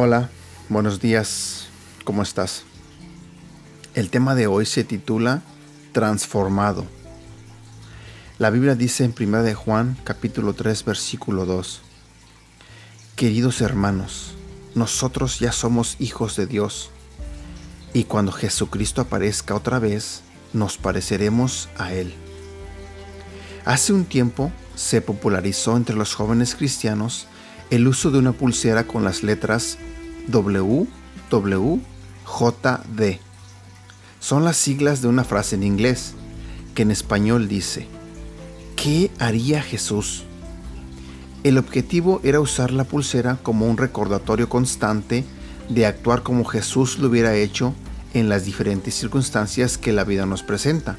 Hola, buenos días, ¿cómo estás? El tema de hoy se titula Transformado. La Biblia dice en 1 de Juan capítulo 3 versículo 2, Queridos hermanos, nosotros ya somos hijos de Dios, y cuando Jesucristo aparezca otra vez, nos pareceremos a Él. Hace un tiempo se popularizó entre los jóvenes cristianos el uso de una pulsera con las letras WWJD. Son las siglas de una frase en inglés que en español dice, ¿qué haría Jesús? El objetivo era usar la pulsera como un recordatorio constante de actuar como Jesús lo hubiera hecho en las diferentes circunstancias que la vida nos presenta.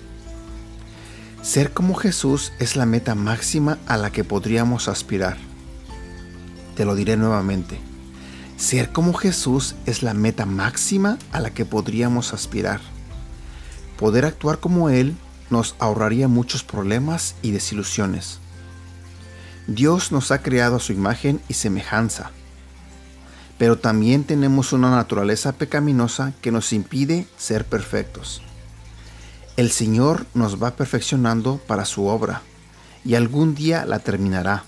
Ser como Jesús es la meta máxima a la que podríamos aspirar. Te lo diré nuevamente. Ser como Jesús es la meta máxima a la que podríamos aspirar. Poder actuar como Él nos ahorraría muchos problemas y desilusiones. Dios nos ha creado a su imagen y semejanza, pero también tenemos una naturaleza pecaminosa que nos impide ser perfectos. El Señor nos va perfeccionando para su obra y algún día la terminará.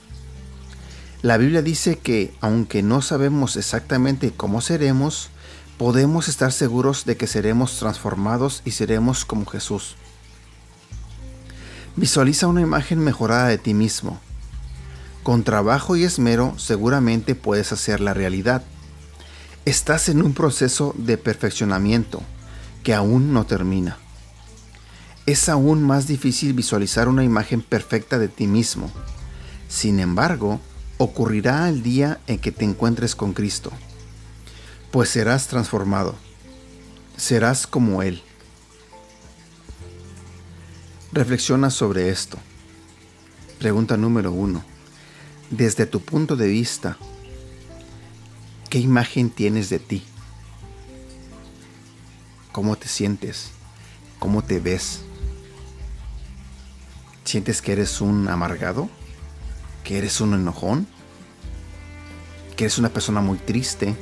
La Biblia dice que aunque no sabemos exactamente cómo seremos, podemos estar seguros de que seremos transformados y seremos como Jesús. Visualiza una imagen mejorada de ti mismo. Con trabajo y esmero seguramente puedes hacer la realidad. Estás en un proceso de perfeccionamiento que aún no termina. Es aún más difícil visualizar una imagen perfecta de ti mismo. Sin embargo, ocurrirá el día en que te encuentres con Cristo, pues serás transformado, serás como Él. Reflexiona sobre esto. Pregunta número uno. Desde tu punto de vista, ¿qué imagen tienes de ti? ¿Cómo te sientes? ¿Cómo te ves? ¿Sientes que eres un amargado? Que eres un enojón, que eres una persona muy triste,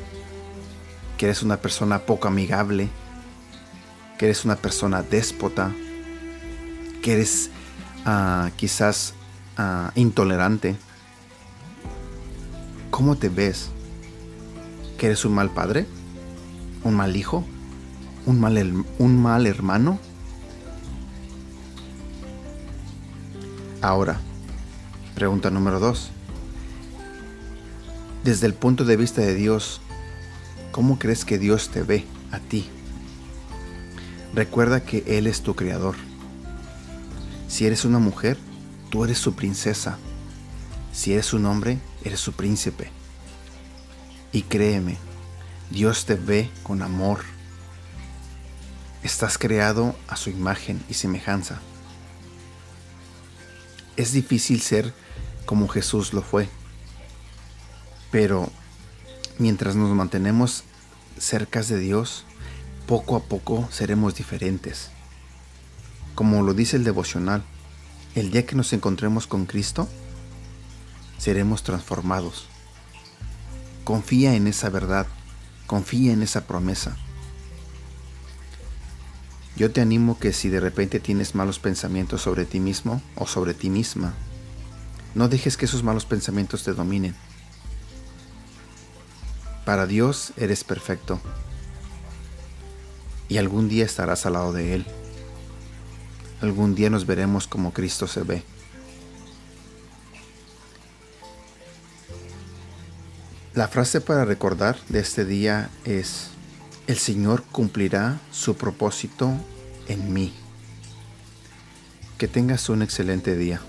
que eres una persona poco amigable, que eres una persona déspota, que eres ah, quizás ah, intolerante. ¿Cómo te ves? ¿Que eres un mal padre? ¿Un mal hijo? ¿Un mal, un mal hermano? Ahora, Pregunta número 2. Desde el punto de vista de Dios, ¿cómo crees que Dios te ve a ti? Recuerda que Él es tu creador. Si eres una mujer, tú eres su princesa. Si eres un hombre, eres su príncipe. Y créeme, Dios te ve con amor. Estás creado a su imagen y semejanza. Es difícil ser como Jesús lo fue. Pero mientras nos mantenemos cerca de Dios, poco a poco seremos diferentes. Como lo dice el devocional, el día que nos encontremos con Cristo, seremos transformados. Confía en esa verdad, confía en esa promesa. Yo te animo que si de repente tienes malos pensamientos sobre ti mismo o sobre ti misma, no dejes que esos malos pensamientos te dominen. Para Dios eres perfecto. Y algún día estarás al lado de Él. Algún día nos veremos como Cristo se ve. La frase para recordar de este día es, el Señor cumplirá su propósito en mí. Que tengas un excelente día.